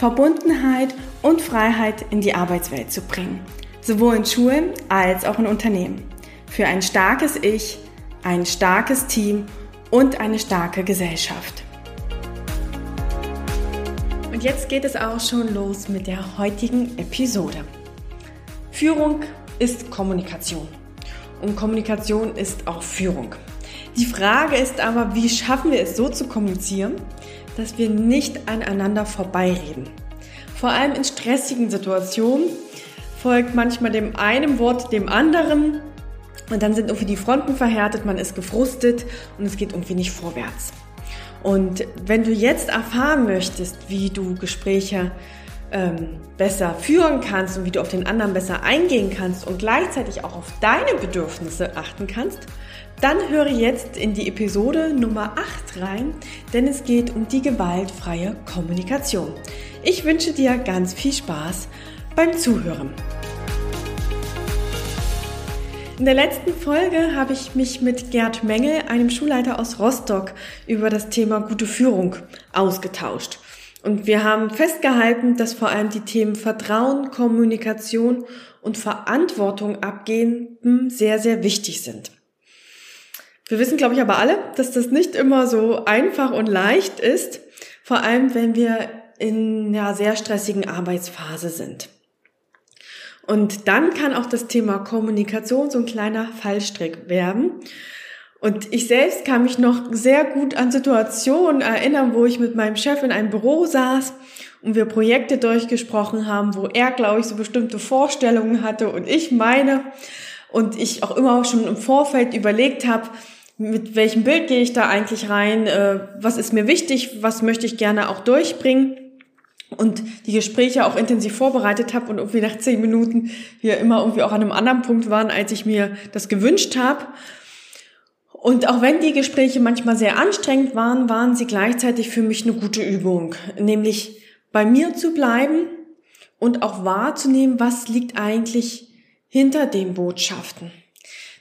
Verbundenheit und Freiheit in die Arbeitswelt zu bringen, sowohl in Schulen als auch in Unternehmen. Für ein starkes Ich, ein starkes Team und eine starke Gesellschaft. Und jetzt geht es auch schon los mit der heutigen Episode. Führung ist Kommunikation und Kommunikation ist auch Führung. Die Frage ist aber, wie schaffen wir es so zu kommunizieren, dass wir nicht aneinander vorbeireden. Vor allem in stressigen Situationen folgt manchmal dem einen Wort dem anderen und dann sind irgendwie die Fronten verhärtet, man ist gefrustet und es geht irgendwie nicht vorwärts. Und wenn du jetzt erfahren möchtest, wie du Gespräche ähm, besser führen kannst und wie du auf den anderen besser eingehen kannst und gleichzeitig auch auf deine Bedürfnisse achten kannst, dann höre jetzt in die Episode Nummer 8 rein, denn es geht um die gewaltfreie Kommunikation. Ich wünsche dir ganz viel Spaß beim Zuhören. In der letzten Folge habe ich mich mit Gerd Mengel, einem Schulleiter aus Rostock, über das Thema gute Führung ausgetauscht. Und wir haben festgehalten, dass vor allem die Themen Vertrauen, Kommunikation und Verantwortung abgeben sehr, sehr wichtig sind. Wir wissen, glaube ich, aber alle, dass das nicht immer so einfach und leicht ist, vor allem wenn wir in einer sehr stressigen Arbeitsphase sind. Und dann kann auch das Thema Kommunikation so ein kleiner Fallstrick werden. Und ich selbst kann mich noch sehr gut an Situationen erinnern, wo ich mit meinem Chef in einem Büro saß und wir Projekte durchgesprochen haben, wo er, glaube ich, so bestimmte Vorstellungen hatte und ich meine. Und ich auch immer schon im Vorfeld überlegt habe, mit welchem Bild gehe ich da eigentlich rein, äh, was ist mir wichtig, was möchte ich gerne auch durchbringen und die Gespräche auch intensiv vorbereitet habe und irgendwie nach zehn Minuten wir immer irgendwie auch an einem anderen Punkt waren, als ich mir das gewünscht habe. Und auch wenn die Gespräche manchmal sehr anstrengend waren, waren sie gleichzeitig für mich eine gute Übung, nämlich bei mir zu bleiben und auch wahrzunehmen, was liegt eigentlich hinter den Botschaften.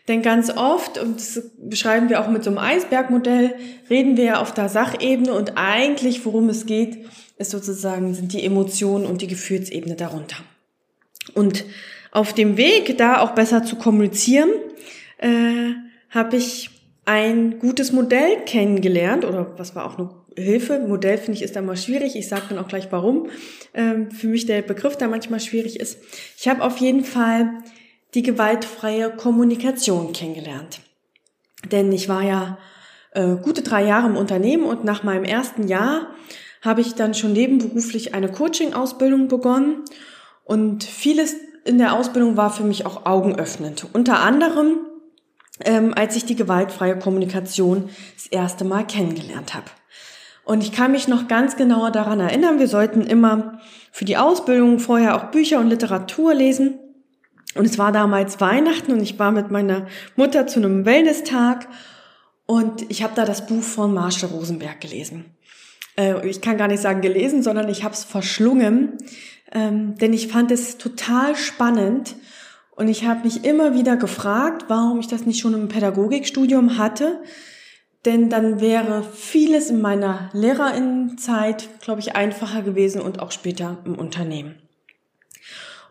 Denn ganz oft, und das beschreiben wir auch mit so einem Eisbergmodell, reden wir ja auf der Sachebene und eigentlich, worum es geht, ist sozusagen, sind die Emotionen und die Gefühlsebene darunter. Und auf dem Weg, da auch besser zu kommunizieren, äh, habe ich ein gutes Modell kennengelernt, oder was war auch eine Hilfe. Modell finde ich ist da mal schwierig. Ich sage dann auch gleich, warum ähm, für mich der Begriff da manchmal schwierig ist. Ich habe auf jeden Fall die gewaltfreie Kommunikation kennengelernt. Denn ich war ja äh, gute drei Jahre im Unternehmen und nach meinem ersten Jahr habe ich dann schon nebenberuflich eine Coaching-Ausbildung begonnen und vieles in der Ausbildung war für mich auch augenöffnend. Unter anderem, ähm, als ich die gewaltfreie Kommunikation das erste Mal kennengelernt habe. Und ich kann mich noch ganz genauer daran erinnern, wir sollten immer für die Ausbildung vorher auch Bücher und Literatur lesen. Und es war damals Weihnachten und ich war mit meiner Mutter zu einem Wellness-Tag und ich habe da das Buch von Marshall Rosenberg gelesen. Äh, ich kann gar nicht sagen gelesen, sondern ich habe es verschlungen, ähm, denn ich fand es total spannend und ich habe mich immer wieder gefragt, warum ich das nicht schon im Pädagogikstudium hatte. Denn dann wäre vieles in meiner Lehrerinnenzeit, glaube ich, einfacher gewesen und auch später im Unternehmen.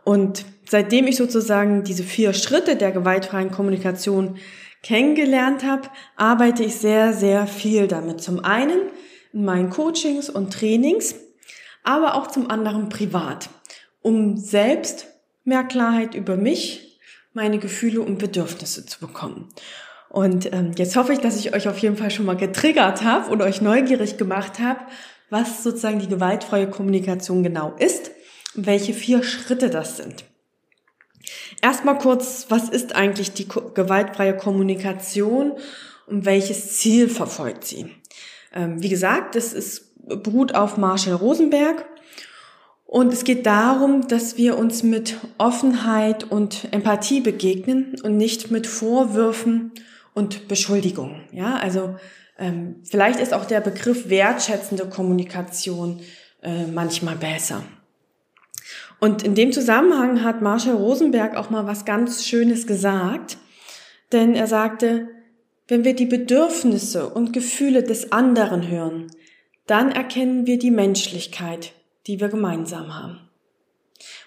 Und seitdem ich sozusagen diese vier Schritte der gewaltfreien Kommunikation kennengelernt habe, arbeite ich sehr, sehr viel damit. Zum einen in meinen Coachings und Trainings, aber auch zum anderen privat, um selbst mehr Klarheit über mich, meine Gefühle und Bedürfnisse zu bekommen. Und ähm, jetzt hoffe ich, dass ich euch auf jeden Fall schon mal getriggert habe und euch neugierig gemacht habe, was sozusagen die gewaltfreie Kommunikation genau ist welche vier Schritte das sind. Erstmal kurz, was ist eigentlich die gewaltfreie Kommunikation und welches Ziel verfolgt sie? Ähm, wie gesagt, es ist, beruht auf Marshall Rosenberg Und es geht darum, dass wir uns mit Offenheit und Empathie begegnen und nicht mit Vorwürfen und Beschuldigungen. Ja, also ähm, vielleicht ist auch der Begriff wertschätzende Kommunikation äh, manchmal besser. Und in dem Zusammenhang hat Marshall Rosenberg auch mal was ganz Schönes gesagt, denn er sagte, wenn wir die Bedürfnisse und Gefühle des anderen hören, dann erkennen wir die Menschlichkeit, die wir gemeinsam haben.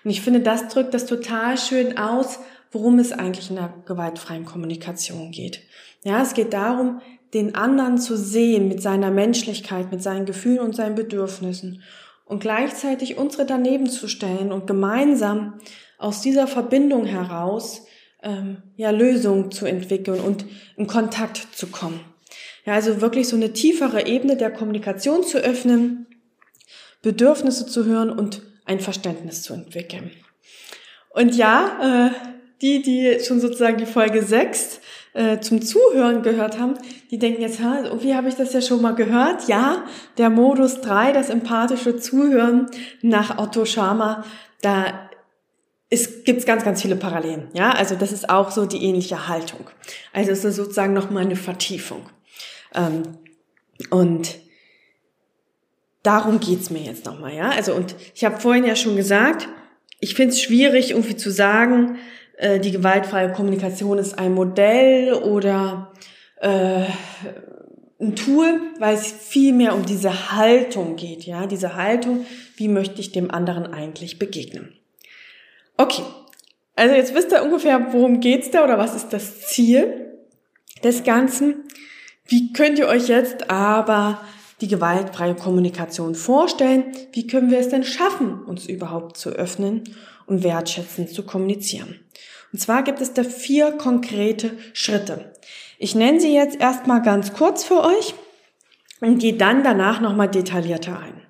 Und ich finde, das drückt das total schön aus, worum es eigentlich in der gewaltfreien Kommunikation geht. Ja, es geht darum, den anderen zu sehen mit seiner Menschlichkeit, mit seinen Gefühlen und seinen Bedürfnissen und gleichzeitig unsere daneben zu stellen und gemeinsam aus dieser Verbindung heraus ähm, ja Lösungen zu entwickeln und in Kontakt zu kommen. Ja, also wirklich so eine tiefere Ebene der Kommunikation zu öffnen, Bedürfnisse zu hören und ein Verständnis zu entwickeln. Und ja, äh, die, die schon sozusagen die Folge 6 äh, zum Zuhören gehört haben, die denken jetzt, ha, irgendwie habe ich das ja schon mal gehört. Ja, der Modus 3, das empathische Zuhören nach Otto Schama, da es gibt ganz, ganz viele Parallelen. Ja, also das ist auch so die ähnliche Haltung. Also es ist sozusagen nochmal eine Vertiefung. Ähm, und darum geht's mir jetzt nochmal, ja. Also, und ich habe vorhin ja schon gesagt, ich finde es schwierig, irgendwie zu sagen, äh, die gewaltfreie Kommunikation ist ein Modell oder äh, ein Tool, weil es viel mehr um diese Haltung geht, ja, diese Haltung, wie möchte ich dem anderen eigentlich begegnen. Okay, also jetzt wisst ihr ungefähr, worum geht's da oder was ist das Ziel des Ganzen. Wie könnt ihr euch jetzt aber die gewaltfreie Kommunikation vorstellen? Wie können wir es denn schaffen, uns überhaupt zu öffnen und wertschätzend zu kommunizieren? Und zwar gibt es da vier konkrete Schritte. Ich nenne sie jetzt erstmal ganz kurz für euch und gehe dann danach nochmal detaillierter ein.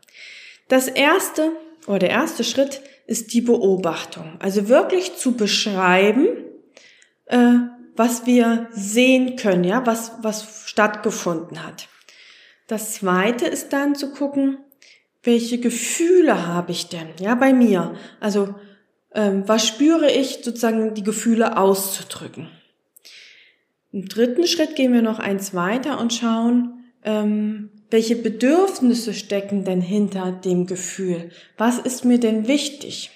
Das erste oder der erste Schritt ist die Beobachtung. Also wirklich zu beschreiben, äh, was wir sehen können, ja, was, was stattgefunden hat. Das zweite ist dann zu gucken, welche Gefühle habe ich denn, ja, bei mir? Also ähm, was spüre ich, sozusagen die Gefühle auszudrücken. Im dritten Schritt gehen wir noch eins weiter und schauen, ähm, welche Bedürfnisse stecken denn hinter dem Gefühl? Was ist mir denn wichtig?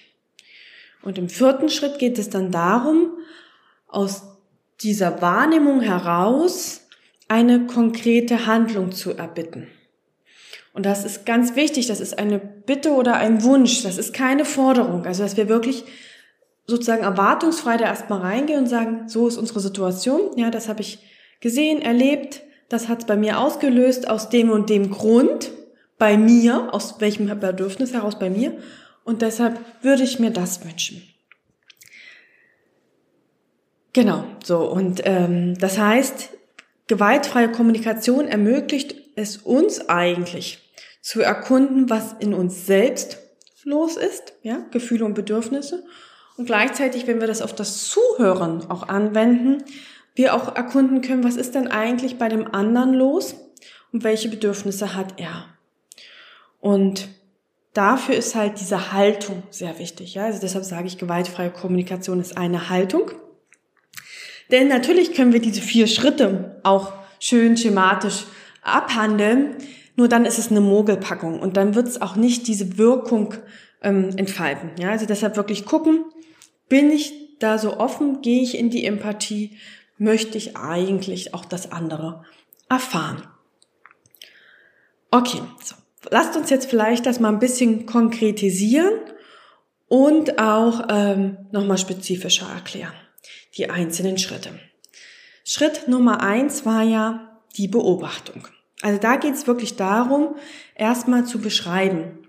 Und im vierten Schritt geht es dann darum, aus dieser Wahrnehmung heraus eine konkrete Handlung zu erbitten. Und das ist ganz wichtig, das ist eine Bitte oder ein Wunsch, das ist keine Forderung. Also, dass wir wirklich sozusagen erwartungsfrei da erstmal reingehen und sagen, so ist unsere Situation, ja, das habe ich gesehen, erlebt, das hat es bei mir ausgelöst aus dem und dem Grund, bei mir, aus welchem Bedürfnis heraus bei mir, und deshalb würde ich mir das wünschen. Genau, so, und ähm, das heißt, gewaltfreie Kommunikation ermöglicht es uns eigentlich, zu erkunden, was in uns selbst los ist, ja, Gefühle und Bedürfnisse. Und gleichzeitig, wenn wir das auf das Zuhören auch anwenden, wir auch erkunden können, was ist denn eigentlich bei dem anderen los und welche Bedürfnisse hat er. Und dafür ist halt diese Haltung sehr wichtig. Ja? Also deshalb sage ich, gewaltfreie Kommunikation ist eine Haltung. Denn natürlich können wir diese vier Schritte auch schön schematisch abhandeln. Nur dann ist es eine Mogelpackung und dann wird es auch nicht diese Wirkung ähm, entfalten. Ja, also deshalb wirklich gucken, bin ich da so offen, gehe ich in die Empathie, möchte ich eigentlich auch das andere erfahren. Okay, so. lasst uns jetzt vielleicht das mal ein bisschen konkretisieren und auch ähm, nochmal spezifischer erklären, die einzelnen Schritte. Schritt Nummer eins war ja die Beobachtung. Also da geht es wirklich darum, erstmal zu beschreiben,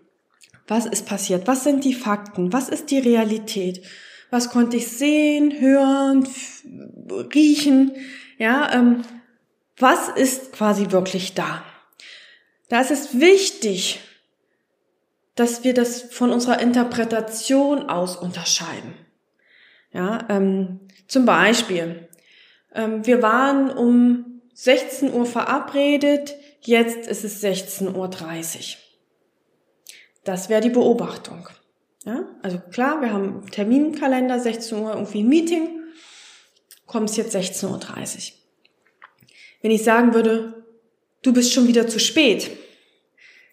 was ist passiert, was sind die Fakten, was ist die Realität, was konnte ich sehen, hören, riechen, ja, ähm, was ist quasi wirklich da. Da ist es wichtig, dass wir das von unserer Interpretation aus unterscheiden. Ja, ähm, zum Beispiel, ähm, wir waren um 16 Uhr verabredet, jetzt ist es 16.30 Uhr. Das wäre die Beobachtung. Ja, also klar, wir haben Terminkalender, 16 Uhr irgendwie ein Meeting, kommst jetzt 16.30 Uhr. Wenn ich sagen würde, du bist schon wieder zu spät,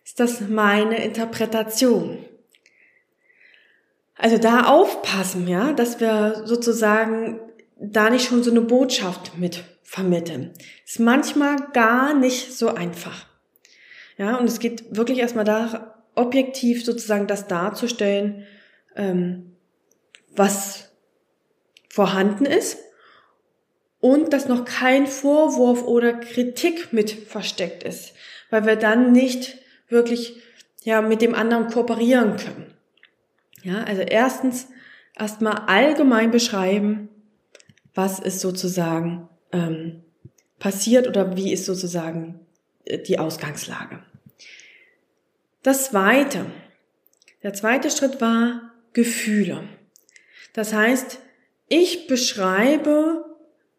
ist das meine Interpretation. Also da aufpassen, ja, dass wir sozusagen da nicht schon so eine Botschaft mit vermitteln. Ist manchmal gar nicht so einfach. Ja, und es geht wirklich erstmal da, objektiv sozusagen das darzustellen, ähm, was vorhanden ist und dass noch kein Vorwurf oder Kritik mit versteckt ist, weil wir dann nicht wirklich ja mit dem anderen kooperieren können. Ja, also erstens erstmal allgemein beschreiben, was ist sozusagen ähm, passiert oder wie ist sozusagen äh, die Ausgangslage. Das zweite, der zweite Schritt war Gefühle. Das heißt, ich beschreibe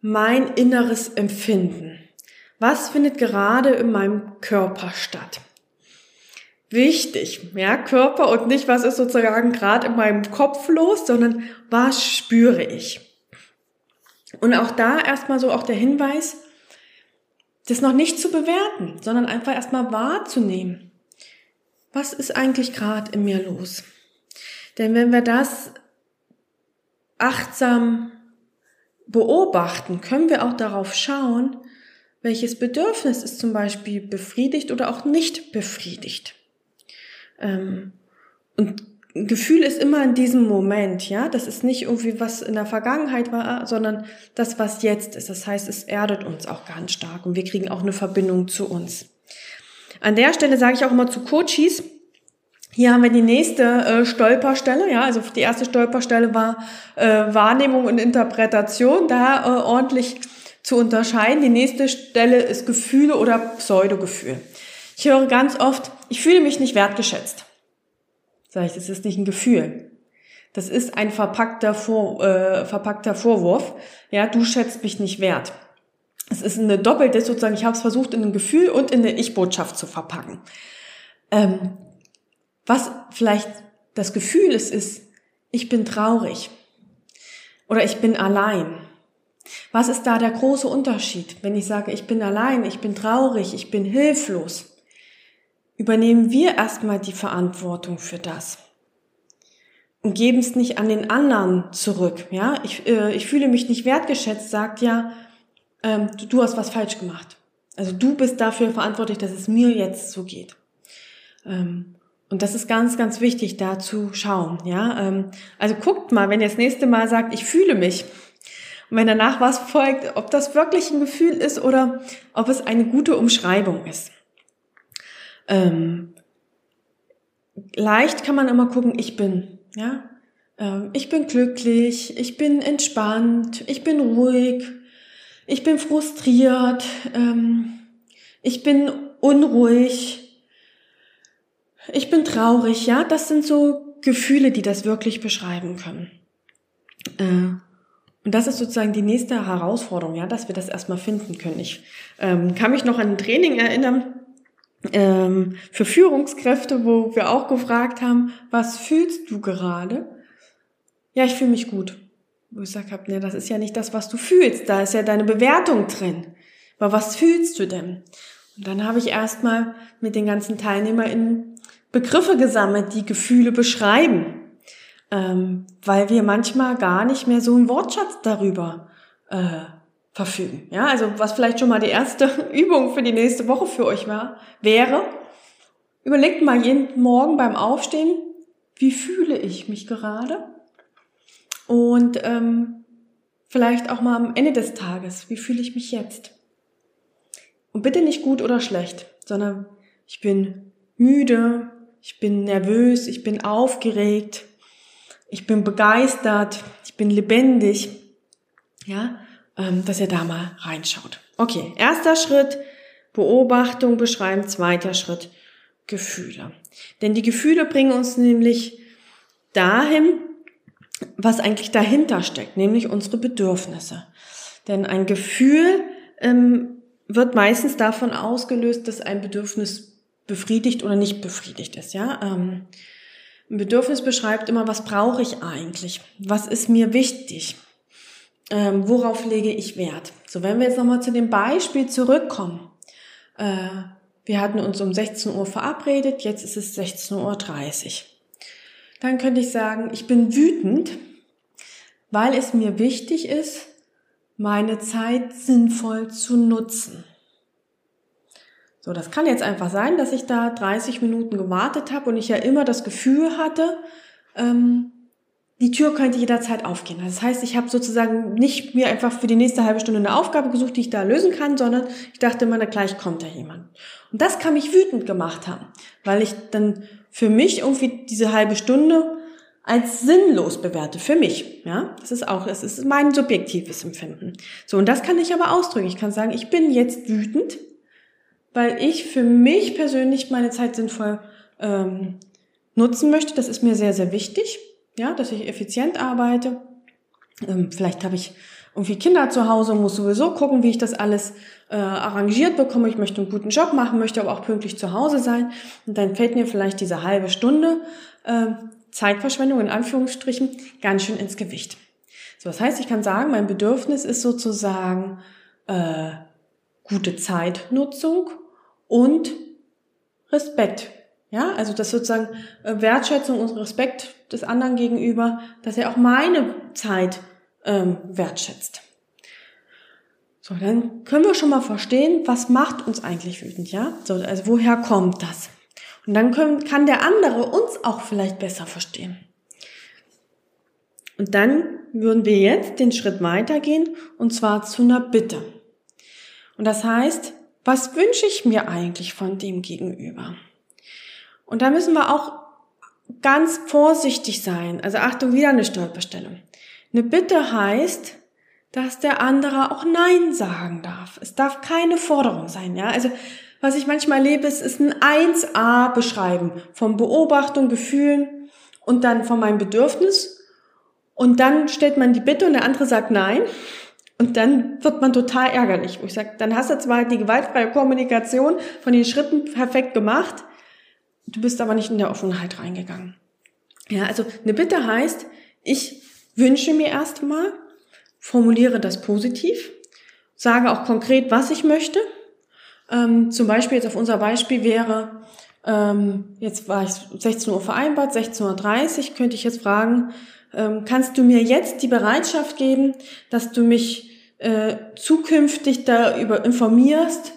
mein inneres Empfinden. Was findet gerade in meinem Körper statt? wichtig, ja, Körper und nicht, was ist sozusagen gerade in meinem Kopf los, sondern was spüre ich. Und auch da erstmal so auch der Hinweis, das noch nicht zu bewerten, sondern einfach erstmal wahrzunehmen. Was ist eigentlich gerade in mir los? Denn wenn wir das achtsam beobachten, können wir auch darauf schauen, welches Bedürfnis ist zum Beispiel befriedigt oder auch nicht befriedigt. Ähm, und Gefühl ist immer in diesem Moment, ja. Das ist nicht irgendwie was in der Vergangenheit war, sondern das, was jetzt ist. Das heißt, es erdet uns auch ganz stark und wir kriegen auch eine Verbindung zu uns. An der Stelle sage ich auch immer zu Coaches, hier haben wir die nächste äh, Stolperstelle, ja, also die erste Stolperstelle war äh, Wahrnehmung und Interpretation, da äh, ordentlich zu unterscheiden. Die nächste Stelle ist Gefühle oder Pseudogefühl. Ich höre ganz oft, ich fühle mich nicht wertgeschätzt. Sag ich, das ist nicht ein Gefühl. Das ist ein verpackter, Vor, äh, verpackter Vorwurf. Ja, du schätzt mich nicht wert. Es ist eine doppelte, sozusagen, ich habe es versucht, in ein Gefühl und in eine Ich-Botschaft zu verpacken. Ähm, was vielleicht das Gefühl ist, ist, ich bin traurig oder ich bin allein. Was ist da der große Unterschied, wenn ich sage, ich bin allein, ich bin traurig, ich bin hilflos? Übernehmen wir erstmal die Verantwortung für das und geben es nicht an den anderen zurück. Ja, ich, äh, ich fühle mich nicht wertgeschätzt, sagt ja, ähm, du, du hast was falsch gemacht. Also du bist dafür verantwortlich, dass es mir jetzt so geht. Ähm, und das ist ganz, ganz wichtig, da zu schauen. Ja, ähm, also guckt mal, wenn ihr das nächste Mal sagt, ich fühle mich. Und wenn danach was folgt, ob das wirklich ein Gefühl ist oder ob es eine gute Umschreibung ist. Ähm, leicht kann man immer gucken, ich bin, ja. Ähm, ich bin glücklich, ich bin entspannt, ich bin ruhig, ich bin frustriert, ähm, ich bin unruhig, ich bin traurig, ja. Das sind so Gefühle, die das wirklich beschreiben können. Äh, und das ist sozusagen die nächste Herausforderung, ja, dass wir das erstmal finden können. Ich ähm, kann mich noch an ein Training erinnern, ähm, für Führungskräfte, wo wir auch gefragt haben, was fühlst du gerade? Ja, ich fühle mich gut. Wo ich gesagt habe, ne, das ist ja nicht das, was du fühlst, da ist ja deine Bewertung drin. Aber was fühlst du denn? Und dann habe ich erstmal mit den ganzen TeilnehmerInnen Begriffe gesammelt, die Gefühle beschreiben. Ähm, weil wir manchmal gar nicht mehr so einen Wortschatz darüber äh, verfügen. Ja, also was vielleicht schon mal die erste Übung für die nächste Woche für euch war, wäre, überlegt mal jeden Morgen beim Aufstehen, wie fühle ich mich gerade? Und ähm, vielleicht auch mal am Ende des Tages, wie fühle ich mich jetzt? Und bitte nicht gut oder schlecht, sondern ich bin müde, ich bin nervös, ich bin aufgeregt, ich bin begeistert, ich bin lebendig. Ja, dass ihr da mal reinschaut. Okay, erster Schritt, Beobachtung beschreiben, zweiter Schritt, Gefühle. Denn die Gefühle bringen uns nämlich dahin, was eigentlich dahinter steckt, nämlich unsere Bedürfnisse. Denn ein Gefühl ähm, wird meistens davon ausgelöst, dass ein Bedürfnis befriedigt oder nicht befriedigt ist. Ja, ähm, Ein Bedürfnis beschreibt immer, was brauche ich eigentlich? Was ist mir wichtig? Ähm, worauf lege ich Wert? So, wenn wir jetzt nochmal zu dem Beispiel zurückkommen. Äh, wir hatten uns um 16 Uhr verabredet, jetzt ist es 16.30 Uhr. Dann könnte ich sagen, ich bin wütend, weil es mir wichtig ist, meine Zeit sinnvoll zu nutzen. So, das kann jetzt einfach sein, dass ich da 30 Minuten gewartet habe und ich ja immer das Gefühl hatte, ähm, die Tür könnte jederzeit aufgehen. Das heißt, ich habe sozusagen nicht mir einfach für die nächste halbe Stunde eine Aufgabe gesucht, die ich da lösen kann, sondern ich dachte immer, na gleich kommt da jemand. Und das kann mich wütend gemacht haben, weil ich dann für mich irgendwie diese halbe Stunde als sinnlos bewerte für mich. Ja, das ist auch, es ist mein subjektives Empfinden. So und das kann ich aber ausdrücken. Ich kann sagen, ich bin jetzt wütend, weil ich für mich persönlich meine Zeit sinnvoll ähm, nutzen möchte. Das ist mir sehr sehr wichtig. Ja, dass ich effizient arbeite. Ähm, vielleicht habe ich irgendwie Kinder zu Hause, muss sowieso gucken, wie ich das alles äh, arrangiert bekomme. Ich möchte einen guten Job machen, möchte aber auch pünktlich zu Hause sein. Und dann fällt mir vielleicht diese halbe Stunde äh, Zeitverschwendung in Anführungsstrichen ganz schön ins Gewicht. So, das heißt, ich kann sagen, mein Bedürfnis ist sozusagen äh, gute Zeitnutzung und Respekt. Ja, also das sozusagen äh, Wertschätzung und Respekt des anderen gegenüber, dass er auch meine Zeit ähm, wertschätzt. So, dann können wir schon mal verstehen, was macht uns eigentlich wütend, ja? So, also woher kommt das? Und dann können, kann der andere uns auch vielleicht besser verstehen. Und dann würden wir jetzt den Schritt weitergehen und zwar zu einer Bitte. Und das heißt, was wünsche ich mir eigentlich von dem Gegenüber? Und da müssen wir auch ganz vorsichtig sein. Also Achtung, wieder eine Stolperstellung. Eine Bitte heißt, dass der andere auch Nein sagen darf. Es darf keine Forderung sein, ja. Also was ich manchmal erlebe, ist, ist ein 1a beschreiben von Beobachtung, Gefühlen und dann von meinem Bedürfnis. Und dann stellt man die Bitte und der andere sagt Nein. Und dann wird man total ärgerlich. Wo ich sage, dann hast du zwar die gewaltfreie Kommunikation von den Schritten perfekt gemacht, du bist aber nicht in der Offenheit reingegangen. Ja, also eine Bitte heißt, ich wünsche mir erstmal, formuliere das positiv, sage auch konkret, was ich möchte ähm, zum Beispiel jetzt auf unser Beispiel wäre, ähm, jetzt war ich 16 Uhr vereinbart, 16.30 Uhr, könnte ich jetzt fragen, ähm, kannst du mir jetzt die Bereitschaft geben, dass du mich äh, zukünftig darüber informierst,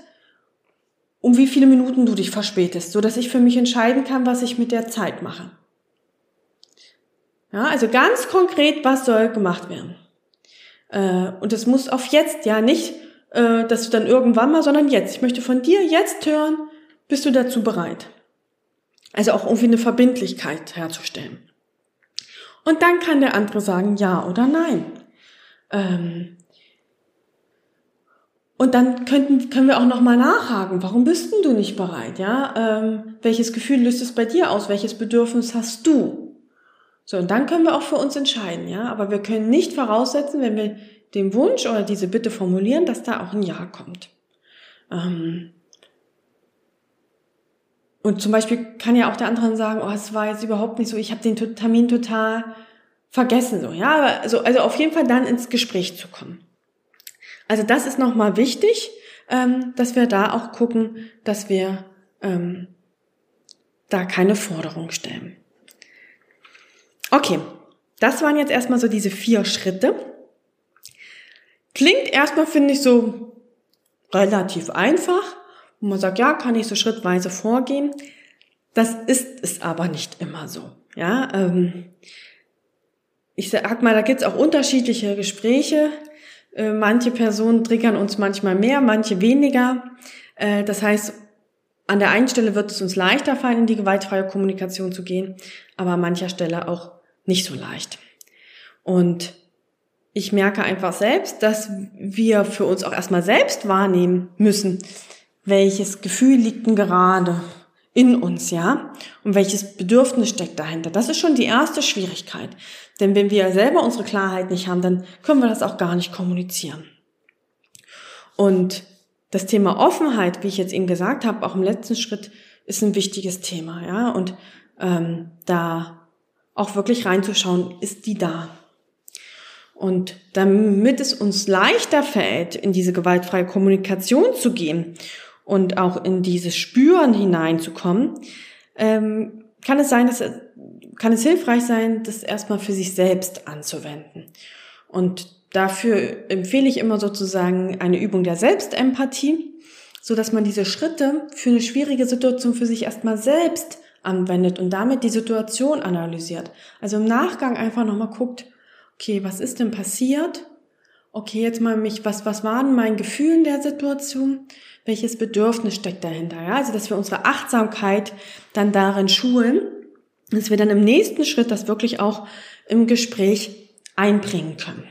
um wie viele Minuten du dich verspätest, so dass ich für mich entscheiden kann, was ich mit der Zeit mache. Ja, also ganz konkret, was soll gemacht werden? Äh, und es muss auf jetzt ja nicht äh, dass du dann irgendwann mal, sondern jetzt. Ich möchte von dir jetzt hören, bist du dazu bereit? Also auch irgendwie eine Verbindlichkeit herzustellen. Und dann kann der andere sagen ja oder nein. Ähm und dann könnten, können wir auch nochmal nachhaken. Warum bist denn du nicht bereit? Ja, ähm, welches Gefühl löst es bei dir aus? Welches Bedürfnis hast du? So, und dann können wir auch für uns entscheiden, ja. Aber wir können nicht voraussetzen, wenn wir den Wunsch oder diese Bitte formulieren, dass da auch ein Ja kommt. Ähm und zum Beispiel kann ja auch der andere sagen, oh, es war jetzt überhaupt nicht so, ich habe den Termin total vergessen, so, ja, also, also auf jeden Fall dann ins Gespräch zu kommen. Also das ist nochmal wichtig, ähm, dass wir da auch gucken, dass wir ähm, da keine Forderung stellen. Okay, das waren jetzt erstmal so diese vier Schritte. Klingt erstmal, finde ich, so relativ einfach. Und man sagt, ja, kann ich so schrittweise vorgehen. Das ist es aber nicht immer so. Ja, ähm, ich sag mal, da gibt's auch unterschiedliche Gespräche. Äh, manche Personen triggern uns manchmal mehr, manche weniger. Äh, das heißt, an der einen Stelle wird es uns leichter fallen, in die gewaltfreie Kommunikation zu gehen, aber an mancher Stelle auch nicht so leicht. Und ich merke einfach selbst, dass wir für uns auch erstmal selbst wahrnehmen müssen, welches Gefühl liegt denn gerade in uns, ja? Und welches Bedürfnis steckt dahinter? Das ist schon die erste Schwierigkeit. Denn wenn wir selber unsere Klarheit nicht haben, dann können wir das auch gar nicht kommunizieren. Und das Thema Offenheit, wie ich jetzt eben gesagt habe, auch im letzten Schritt, ist ein wichtiges Thema, ja? Und ähm, da auch wirklich reinzuschauen, ist die da? Und damit es uns leichter fällt, in diese gewaltfreie Kommunikation zu gehen und auch in dieses Spüren hineinzukommen, ähm, kann es sein, dass kann es hilfreich sein, das erstmal für sich selbst anzuwenden. Und dafür empfehle ich immer sozusagen eine Übung der Selbstempathie, so dass man diese Schritte für eine schwierige Situation für sich erstmal selbst anwendet und damit die Situation analysiert. Also im Nachgang einfach nochmal guckt, okay, was ist denn passiert? Okay, jetzt mal mich, was, was waren mein Gefühl in der Situation? Welches Bedürfnis steckt dahinter? Ja, also, dass wir unsere Achtsamkeit dann darin schulen, dass wir dann im nächsten Schritt das wirklich auch im Gespräch einbringen können.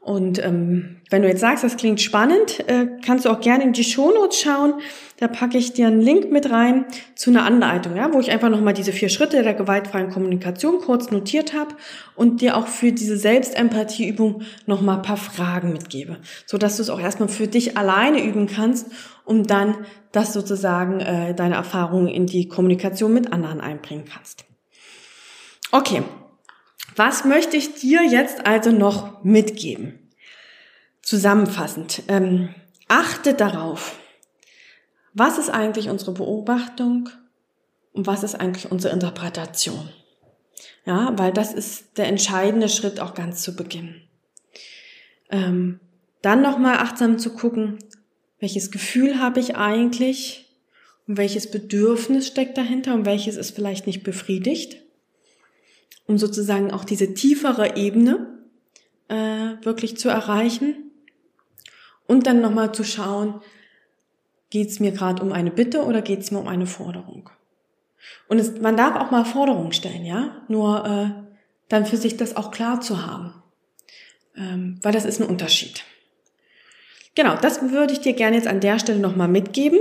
Und ähm, wenn du jetzt sagst, das klingt spannend, äh, kannst du auch gerne in die Shownotes schauen. Da packe ich dir einen Link mit rein zu einer Anleitung, ja, wo ich einfach nochmal diese vier Schritte der gewaltfreien Kommunikation kurz notiert habe und dir auch für diese Selbstempathieübung nochmal ein paar Fragen mitgebe, so dass du es auch erstmal für dich alleine üben kannst, um dann das sozusagen äh, deine Erfahrungen in die Kommunikation mit anderen einbringen kannst. Okay, was möchte ich dir jetzt also noch mitgeben? Zusammenfassend, ähm, achte darauf, was ist eigentlich unsere Beobachtung und was ist eigentlich unsere Interpretation. Ja, weil das ist der entscheidende Schritt auch ganz zu Beginn. Ähm, dann nochmal achtsam zu gucken, welches Gefühl habe ich eigentlich und welches Bedürfnis steckt dahinter und welches ist vielleicht nicht befriedigt um sozusagen auch diese tiefere Ebene äh, wirklich zu erreichen. Und dann nochmal zu schauen, geht es mir gerade um eine Bitte oder geht es mir um eine Forderung? Und es, man darf auch mal Forderungen stellen, ja, nur äh, dann für sich das auch klar zu haben, ähm, weil das ist ein Unterschied. Genau, das würde ich dir gerne jetzt an der Stelle nochmal mitgeben.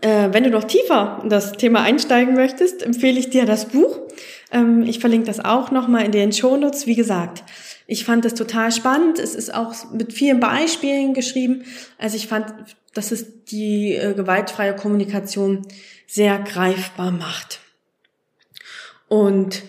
Äh, wenn du noch tiefer in das Thema einsteigen möchtest, empfehle ich dir das Buch. Ähm, ich verlinke das auch nochmal in den Shownotes. Wie gesagt, ich fand das total spannend. Es ist auch mit vielen Beispielen geschrieben. Also ich fand, dass es die äh, gewaltfreie Kommunikation sehr greifbar macht. Und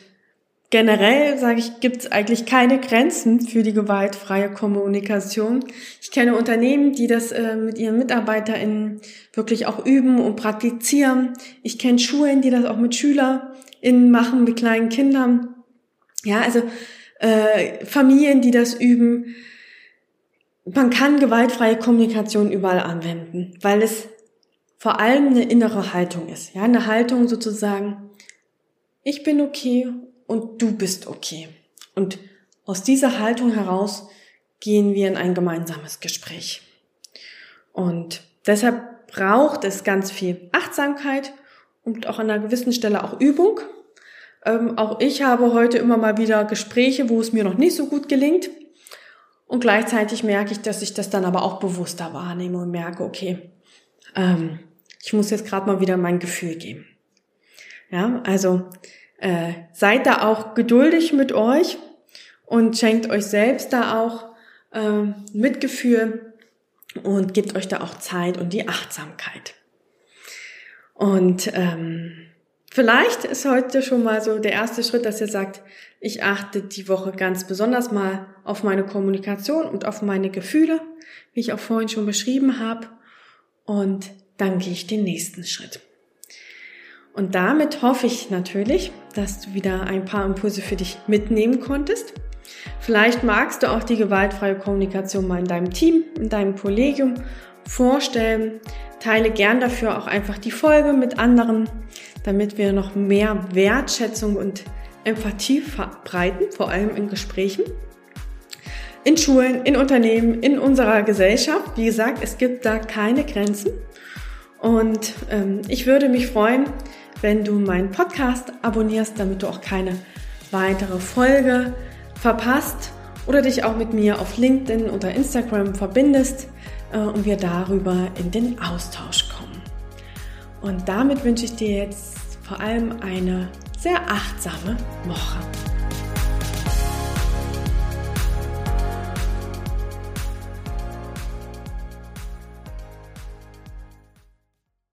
generell, sage ich, gibt es eigentlich keine Grenzen für die gewaltfreie Kommunikation. Ich kenne Unternehmen, die das äh, mit ihren MitarbeiterInnen wirklich auch üben und praktizieren. Ich kenne Schulen, die das auch mit SchülerInnen machen, mit kleinen Kindern. Ja, also äh, Familien, die das üben. Man kann gewaltfreie Kommunikation überall anwenden, weil es vor allem eine innere Haltung ist. Ja, eine Haltung sozusagen, ich bin okay und du bist okay. Und aus dieser Haltung heraus gehen wir in ein gemeinsames Gespräch. Und deshalb braucht es ganz viel Achtsamkeit und auch an einer gewissen Stelle auch Übung. Ähm, auch ich habe heute immer mal wieder Gespräche, wo es mir noch nicht so gut gelingt. Und gleichzeitig merke ich, dass ich das dann aber auch bewusster wahrnehme und merke, okay, ähm, ich muss jetzt gerade mal wieder mein Gefühl geben. Ja, also äh, seid da auch geduldig mit euch und schenkt euch selbst da auch äh, Mitgefühl und gebt euch da auch Zeit und die Achtsamkeit. Und ähm, vielleicht ist heute schon mal so der erste Schritt, dass ihr sagt, ich achte die Woche ganz besonders mal auf meine Kommunikation und auf meine Gefühle, wie ich auch vorhin schon beschrieben habe. Und dann gehe ich den nächsten Schritt. Und damit hoffe ich natürlich, dass du wieder ein paar Impulse für dich mitnehmen konntest. Vielleicht magst du auch die gewaltfreie Kommunikation mal in deinem Team, in deinem Kollegium vorstellen. Teile gern dafür auch einfach die Folge mit anderen, damit wir noch mehr Wertschätzung und Empathie verbreiten, vor allem in Gesprächen. In Schulen, in Unternehmen, in unserer Gesellschaft. Wie gesagt, es gibt da keine Grenzen. Und ähm, ich würde mich freuen, wenn du meinen Podcast abonnierst, damit du auch keine weitere Folge verpasst oder dich auch mit mir auf LinkedIn oder Instagram verbindest äh, und wir darüber in den Austausch kommen. Und damit wünsche ich dir jetzt vor allem eine sehr achtsame Woche.